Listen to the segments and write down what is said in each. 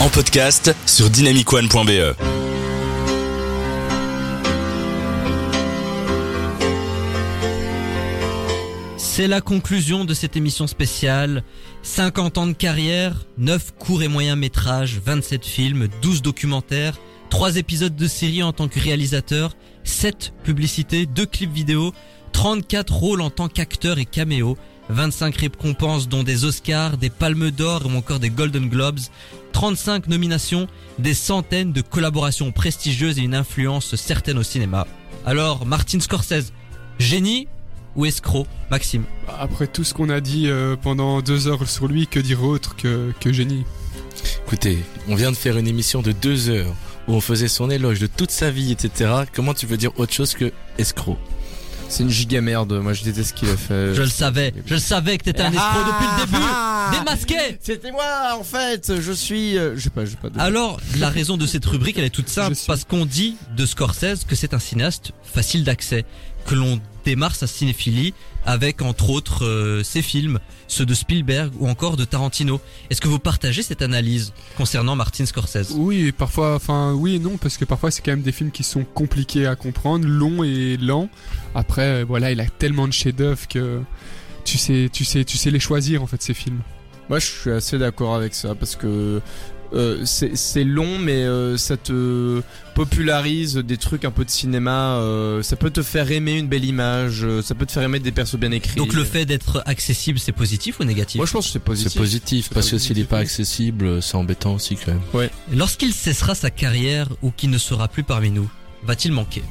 en podcast sur. C'est la conclusion de cette émission spéciale. 50 ans de carrière, 9 courts et moyens métrages, 27 films, 12 documentaires, 3 épisodes de série en tant que réalisateur, 7 publicités, 2 clips vidéo, 34 rôles en tant qu'acteur et caméo, 25 récompenses dont des Oscars, des Palmes d'Or ou encore des Golden Globes, 35 nominations, des centaines de collaborations prestigieuses et une influence certaine au cinéma. Alors, Martin Scorsese, génie ou escroc, Maxime? Après tout ce qu'on a dit euh, pendant deux heures sur lui, que dire autre que, que génie? Écoutez, on vient de faire une émission de deux heures où on faisait son éloge de toute sa vie, etc. Comment tu veux dire autre chose que escroc? C'est une giga merde, moi je déteste ce qu'il a fait. Je le savais, je le savais que t'étais un escroc depuis le début. Ah. Démasqué. C'était moi en fait, je suis... euh, je sais pas, je sais pas. de- Alors, la raison de cette rubrique, elle est toute simple, parce qu'on dit de Scorsese que c'est un cinéaste facile d'accès, que l'on démarre sa cinéphilie avec entre autres euh, ses films, ceux de Spielberg ou encore de Tarantino. Est-ce que vous partagez cette analyse concernant Martin Scorsese? Oui, et parfois, enfin oui et non, parce que parfois c'est quand même des films qui sont compliqués à comprendre, longs et lents. Après, euh, voilà, il a tellement de chefs-d'œuvre que tu sais, tu sais, tu sais les choisir en fait ces films. Moi je suis assez d'accord avec ça parce que euh, c'est long mais euh, ça te popularise des trucs un peu de cinéma, euh, ça peut te faire aimer une belle image, euh, ça peut te faire aimer des persos bien écrits. Donc le fait d'être accessible, c'est positif ou négatif? Moi je pense que c'est positif. C'est positif, parce que s'il n'est pas accessible, c'est embêtant aussi quand même. Lorsqu'il cessera sa carrière ou qu'il ne sera plus parmi nous, va-t-il manquer?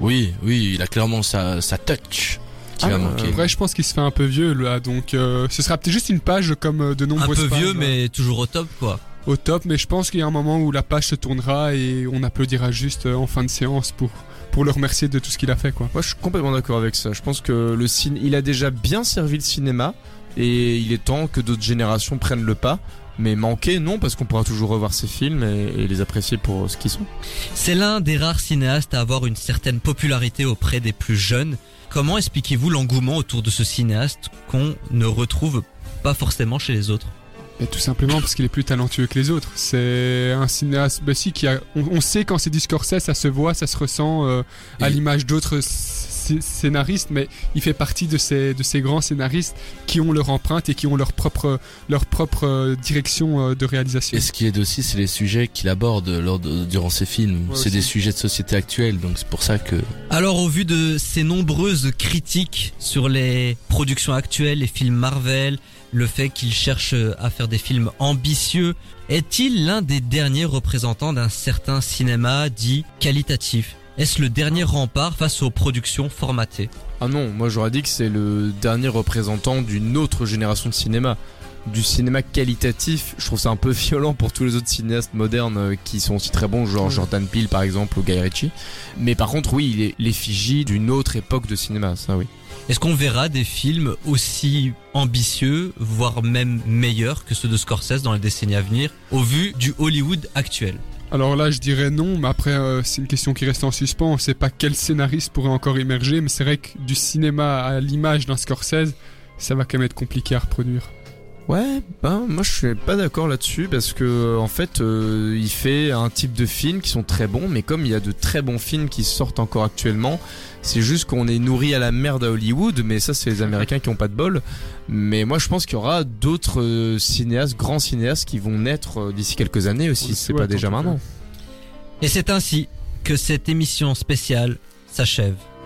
Oui, oui, il a clairement sa, sa touch qui Ah, va manquer. Après, je pense qu'il se fait un peu vieux là, donc euh, ce sera peut-être juste une page comme euh, de Un nombreuses peu pages, vieux, hein, mais toujours au top, quoi. Au top. Mais je pense qu'il y a un moment où la page se tournera et on applaudira juste euh, en fin de séance pour pour le remercier de tout ce qu'il a fait quoi. Moi je suis complètement d'accord avec ça. Je pense que le ciné, il a déjà bien servi le cinéma et il est temps que d'autres générations prennent le pas. Mais manquer, non, parce qu'on pourra toujours revoir ses films et, et les apprécier pour ce qu'ils sont. C'est l'un des rares cinéastes à avoir une certaine popularité auprès des plus jeunes. Comment expliquez-vous l'engouement autour de ce cinéaste qu'on ne retrouve pas forcément chez les autres? Et tout simplement parce qu'il est plus talentueux que les autres. C'est un cinéaste, bah si, qui a, on, on sait quand c'est du Scorsese, ça se voit, ça se ressent euh, à Et- l'image d'autres sc- scénaristes, mais il fait partie de ces, de ces grands scénaristes qui ont leur empreinte et qui ont leur propre, leur propre euh, direction euh, de réalisation. Et ce qui aide aussi, c'est les sujets qu'il aborde lors de- durant ses films. Ouais, c'est des sujets de société actuelle, donc c'est pour ça que Alors au vu de ces nombreuses critiques sur les productions actuelles, les films Marvel, le fait qu'il cherche à faire des films ambitieux, est-il l'un des derniers représentants d'un certain cinéma dit qualitatif? Est-ce le dernier rempart face aux productions formatées? Ah non, moi j'aurais dit que c'est le dernier représentant d'une autre génération de cinéma. Du cinéma qualitatif, je trouve ça un peu violent pour tous les autres cinéastes modernes euh, qui sont aussi très bons, genre. Jordan Peele par exemple ou Guy Ritchie. Mais par contre, oui, il est l'effigie d'une autre époque de cinéma, ça oui. Est-ce qu'on verra des films aussi ambitieux, voire même meilleurs que ceux de Scorsese dans les décennies à venir, au vu du Hollywood actuel? Alors là, je dirais non, mais après, euh, c'est une question qui reste en suspens. On sait pas quel scénariste pourrait encore émerger, mais c'est vrai que du cinéma à l'image d'un Scorsese, ça va quand même être compliqué à reproduire. Ouais, ben moi je suis pas d'accord là-dessus parce que euh, en fait euh, il fait un type de films qui sont très bons, mais comme il y a de très bons films qui sortent encore actuellement, c'est juste qu'on est nourri à la merde à Hollywood, mais ça c'est les Américains qui ont pas de bol. Mais moi je pense qu'il y aura d'autres euh, cinéastes, grands cinéastes qui vont naître euh, d'ici quelques années aussi, c'est pas déjà maintenant. Et c'est ainsi que cette émission spéciale s'achève.